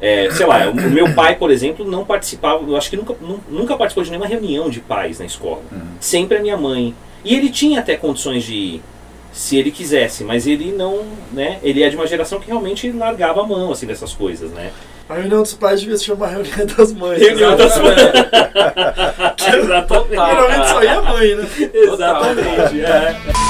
É, sei lá, o meu pai, por exemplo, não participava, eu acho que nunca, nunca participou de nenhuma reunião de pais na escola. Uhum. Sempre a minha mãe. E ele tinha até condições de ir, se ele quisesse, mas ele não, né? Ele é de uma geração que realmente largava a mão, assim, dessas coisas, né? A reunião dos pais devia se chamar reunião das mães. Reunião das mães. Exatamente. Geralmente só ia a mãe, né? Exatamente. é.